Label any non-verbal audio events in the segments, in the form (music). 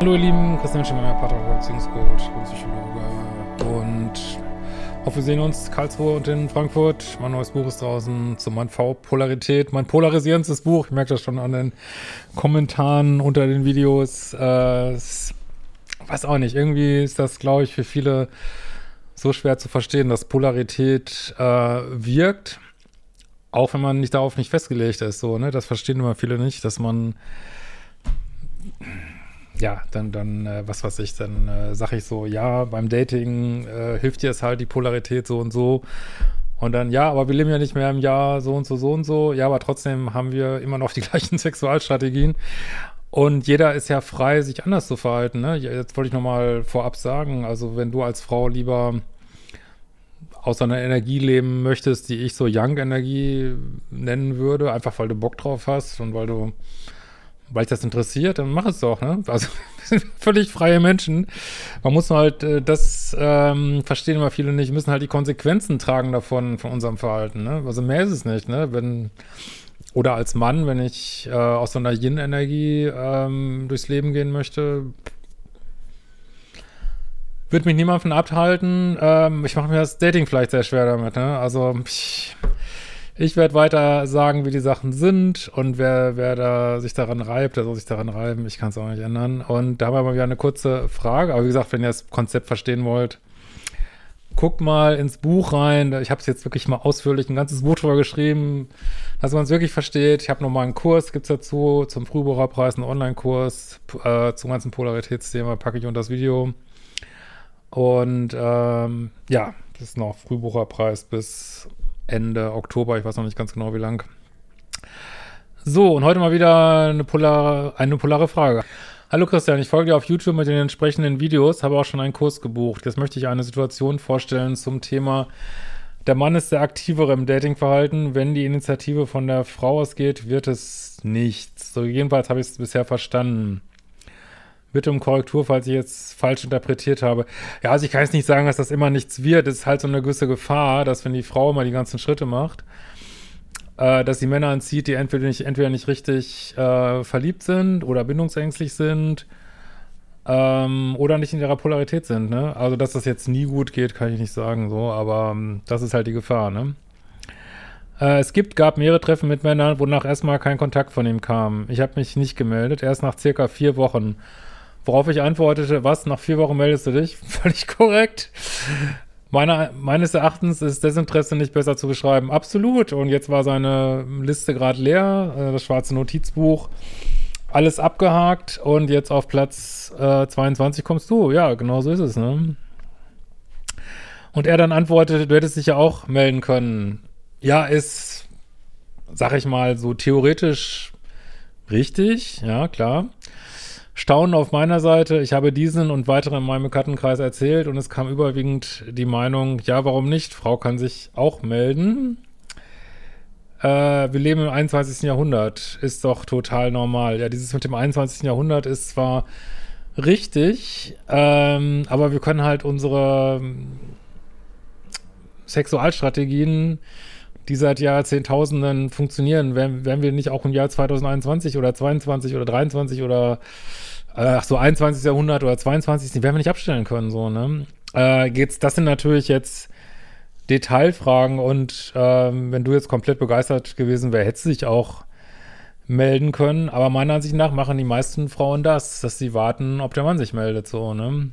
Hallo ihr Lieben, Christian Schemmer, Paartherapeut, Beziehungscoach, Psychologe und hoffe, wir sehen uns Karlsruhe und in Frankfurt. Mein neues Buch ist draußen zu Mann V Polarität, mein polarisierendes Buch. Ich merke das schon an den Kommentaren unter den Videos. Äh, weiß auch nicht, irgendwie ist das, glaube ich, für viele so schwer zu verstehen, dass Polarität äh, wirkt, auch wenn man nicht darauf nicht festgelegt ist. So, ne? Das verstehen immer viele nicht, dass man ja, dann, dann, äh, was weiß ich, dann äh, sage ich so, ja, beim Dating äh, hilft dir es halt die Polarität so und so. Und dann, ja, aber wir leben ja nicht mehr im Jahr so und so, so und so. Ja, aber trotzdem haben wir immer noch die (laughs) gleichen Sexualstrategien. Und jeder ist ja frei, sich anders zu verhalten. Ne? Jetzt wollte ich nochmal vorab sagen, also wenn du als Frau lieber aus einer Energie leben möchtest, die ich so Young-Energie nennen würde, einfach weil du Bock drauf hast und weil du weil dich das interessiert, dann mach es doch, ne? Also, (laughs) wir sind völlig freie Menschen. Man muss halt äh, das ähm, verstehen immer viele nicht, müssen halt die Konsequenzen tragen davon, von unserem Verhalten, ne? Also mehr ist es nicht, ne? Wenn, oder als Mann, wenn ich äh, aus so einer Yin-Energie ähm, durchs Leben gehen möchte, wird mich niemand von abhalten. Ähm, ich mache mir das Dating vielleicht sehr schwer damit, ne? Also, ich, ich werde weiter sagen, wie die Sachen sind und wer, wer da sich daran reibt, der soll sich daran reiben. Ich kann es auch nicht ändern. Und da haben wir mal wieder eine kurze Frage. Aber wie gesagt, wenn ihr das Konzept verstehen wollt, guckt mal ins Buch rein. Ich habe es jetzt wirklich mal ausführlich ein ganzes Buch drüber geschrieben, dass man es wirklich versteht. Ich habe nochmal einen Kurs, gibt es dazu, zum Frühbucherpreis, einen Online-Kurs äh, zum ganzen Polaritätsthema, packe ich unter das Video. Und ähm, ja, das ist noch Frühbucherpreis bis Ende Oktober, ich weiß noch nicht ganz genau wie lang. So, und heute mal wieder eine polare, eine polare Frage. Hallo Christian, ich folge dir auf YouTube mit den entsprechenden Videos, habe auch schon einen Kurs gebucht. Jetzt möchte ich eine Situation vorstellen zum Thema, der Mann ist der Aktivere im Datingverhalten. Wenn die Initiative von der Frau ausgeht, wird es nichts. So jedenfalls habe ich es bisher verstanden. Bitte um Korrektur, falls ich jetzt falsch interpretiert habe. Ja, also ich kann jetzt nicht sagen, dass das immer nichts wird. Es ist halt so eine gewisse Gefahr, dass wenn die Frau immer die ganzen Schritte macht, äh, dass die Männer anzieht, die entweder nicht, entweder nicht richtig äh, verliebt sind oder bindungsängstlich sind ähm, oder nicht in ihrer Polarität sind. Ne? Also, dass das jetzt nie gut geht, kann ich nicht sagen so, aber ähm, das ist halt die Gefahr. Ne? Äh, es gibt, gab mehrere Treffen mit Männern, wonach erstmal kein Kontakt von ihm kam. Ich habe mich nicht gemeldet, erst nach circa vier Wochen. Worauf ich antwortete, was, nach vier Wochen meldest du dich? (laughs) Völlig korrekt. Meiner, meines Erachtens ist Desinteresse nicht besser zu beschreiben. Absolut. Und jetzt war seine Liste gerade leer, äh, das schwarze Notizbuch, alles abgehakt und jetzt auf Platz äh, 22 kommst du. Ja, genau so ist es, ne? Und er dann antwortete, du hättest dich ja auch melden können. Ja, ist, sag ich mal, so theoretisch richtig, ja, klar. Staunen auf meiner Seite. Ich habe diesen und weitere in meinem Bekanntenkreis erzählt und es kam überwiegend die Meinung, ja, warum nicht? Frau kann sich auch melden. Äh, wir leben im 21. Jahrhundert. Ist doch total normal. Ja, dieses mit dem 21. Jahrhundert ist zwar richtig, ähm, aber wir können halt unsere Sexualstrategien die seit Jahrzehntausenden funktionieren, wären, wären wir nicht auch im Jahr 2021 oder 22 oder 23 oder äh, ach so 21. Jahrhundert oder 22. Die werden wir nicht abstellen können, so, ne? Äh, geht's, das sind natürlich jetzt Detailfragen und ähm, wenn du jetzt komplett begeistert gewesen wärst, hättest du dich auch melden können. Aber meiner Ansicht nach machen die meisten Frauen das, dass sie warten, ob der Mann sich meldet, so, ne?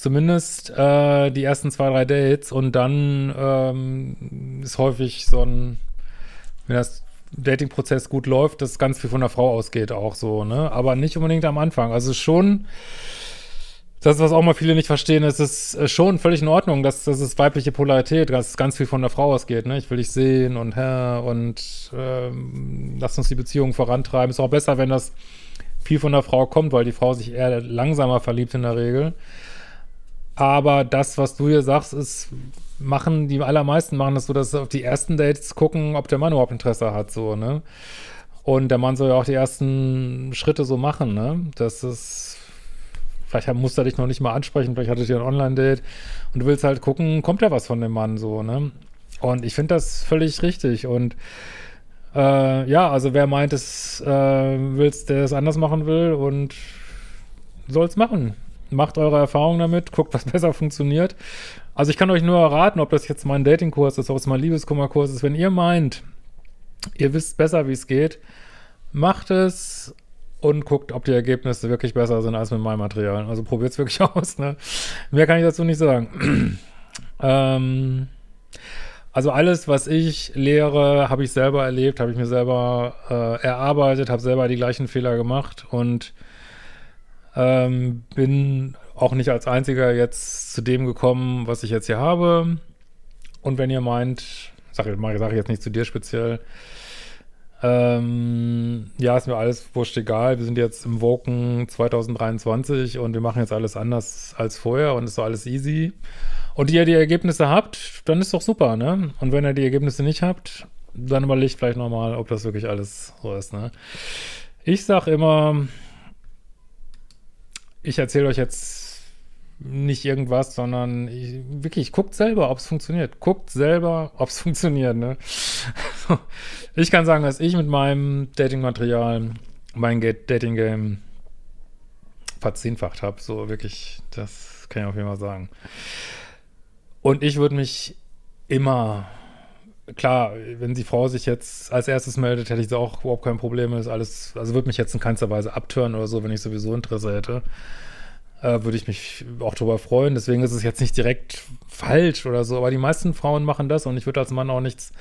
Zumindest äh, die ersten zwei, drei Dates und dann ähm, ist häufig so ein, wenn das Dating-Prozess gut läuft, dass ganz viel von der Frau ausgeht auch so, ne? Aber nicht unbedingt am Anfang. Also schon, das, was auch mal viele nicht verstehen, ist es äh, schon völlig in Ordnung, dass das ist weibliche Polarität, dass ganz viel von der Frau ausgeht, ne? Ich will dich sehen und Herr und ähm, lass uns die Beziehung vorantreiben. Ist auch besser, wenn das viel von der Frau kommt, weil die Frau sich eher langsamer verliebt in der Regel. Aber das, was du hier sagst, ist, machen, die allermeisten machen das so, dass sie auf die ersten Dates gucken, ob der Mann überhaupt Interesse hat, so, ne? Und der Mann soll ja auch die ersten Schritte so machen, ne? Das ist, vielleicht muss er dich noch nicht mal ansprechen, vielleicht hattet ihr ein Online-Date und du willst halt gucken, kommt da was von dem Mann, so, ne? Und ich finde das völlig richtig und äh, ja, also wer meint, es äh, willst, der es anders machen will und soll es machen. Macht eure Erfahrungen damit, guckt, was (laughs) besser funktioniert. Also ich kann euch nur erraten, ob das jetzt mein Datingkurs ist, ob es mein Liebeskummerkurs ist. Wenn ihr meint, ihr wisst besser, wie es geht, macht es und guckt, ob die Ergebnisse wirklich besser sind als mit meinem Material. Also probiert es wirklich (laughs) aus. Ne? Mehr kann ich dazu nicht sagen. (clears throat) ähm, also alles, was ich lehre, habe ich selber erlebt, habe ich mir selber äh, erarbeitet, habe selber die gleichen Fehler gemacht und ähm, bin auch nicht als einziger jetzt zu dem gekommen, was ich jetzt hier habe. Und wenn ihr meint, sage sag ich jetzt nicht zu dir speziell, ähm, ja, ist mir alles wurscht egal. Wir sind jetzt im Woken 2023 und wir machen jetzt alles anders als vorher und ist so alles easy und ihr die Ergebnisse habt, dann ist doch super, ne? Und wenn ihr die Ergebnisse nicht habt, dann überlegt vielleicht nochmal, ob das wirklich alles so ist, ne? Ich sag immer, ich erzähle euch jetzt nicht irgendwas, sondern ich, wirklich, guckt selber, ob es funktioniert. Guckt selber, ob es (laughs) funktioniert, ne? ich kann sagen, dass ich mit meinem Dating-Material mein Dating-Game verzehnfacht habe. So wirklich, das kann ich auf jeden Fall sagen. Und ich würde mich immer, klar, wenn die Frau sich jetzt als erstes meldet, hätte ich da auch überhaupt kein Problem. Ist alles, also würde mich jetzt in keinster Weise abtören oder so, wenn ich sowieso Interesse hätte. Äh, würde ich mich auch darüber freuen. Deswegen ist es jetzt nicht direkt falsch oder so. Aber die meisten Frauen machen das und ich würde als Mann auch nichts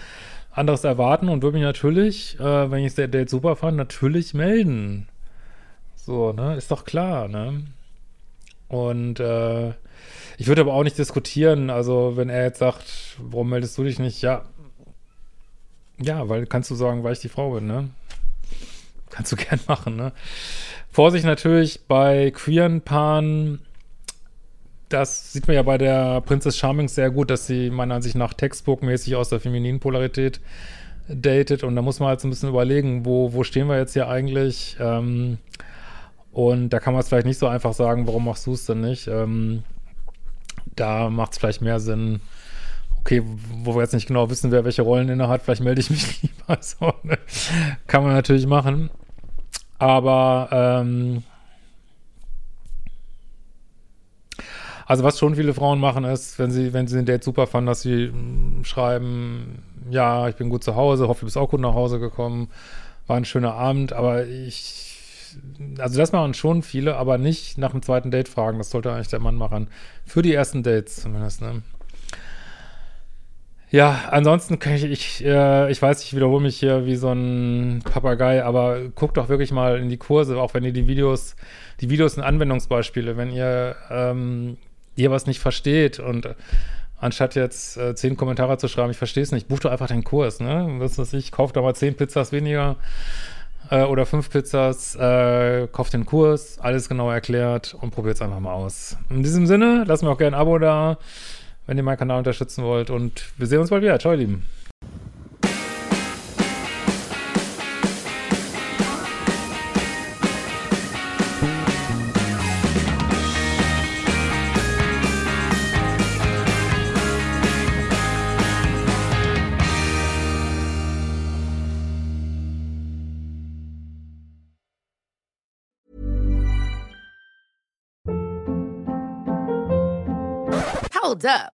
anderes erwarten und würde mich natürlich, äh, wenn ich das Date super fand, natürlich melden. So, ne? Ist doch klar, ne? Und äh, ich würde aber auch nicht diskutieren, also wenn er jetzt sagt, warum meldest du dich nicht? Ja, ja, weil kannst du sagen, weil ich die Frau bin, ne? Kannst du (laughs) gern machen, ne? Vorsicht natürlich bei queeren Paaren, das sieht man ja bei der Princess Charming sehr gut, dass sie meiner Ansicht nach textbookmäßig aus der femininen Polarität datet und da muss man halt so ein bisschen überlegen, wo, wo stehen wir jetzt hier eigentlich? Ähm, und da kann man es vielleicht nicht so einfach sagen, warum machst du es denn nicht? Ähm, da macht es vielleicht mehr Sinn, okay, wo wir jetzt nicht genau wissen, wer welche Rollen inne hat, vielleicht melde ich mich (laughs) lieber. So, ne? Kann man natürlich machen. Aber ähm, also was schon viele Frauen machen ist, wenn sie, wenn sie den Date super fanden, dass sie hm, schreiben, ja, ich bin gut zu Hause, hoffe, du bist auch gut nach Hause gekommen, war ein schöner Abend, aber ich also das machen schon viele, aber nicht nach dem zweiten Date fragen. Das sollte eigentlich der Mann machen. Für die ersten Dates zumindest, ne? Ja, ansonsten kann ich, ich, äh, ich weiß, ich wiederhole mich hier wie so ein Papagei, aber guckt doch wirklich mal in die Kurse, auch wenn ihr die Videos, die Videos sind Anwendungsbeispiele, wenn ihr ähm, ihr was nicht versteht und anstatt jetzt äh, zehn Kommentare zu schreiben, ich verstehe es nicht, bucht doch einfach den Kurs, ne? Was weiß ich, kauft doch mal zehn Pizzas weniger äh, oder fünf Pizzas, äh, kauft den Kurs, alles genau erklärt und probiert es einfach mal aus. In diesem Sinne, lasst mir auch gerne ein Abo da, wenn ihr meinen Kanal unterstützen wollt und wir sehen uns bald wieder. Ciao, ihr Lieben. Hold up.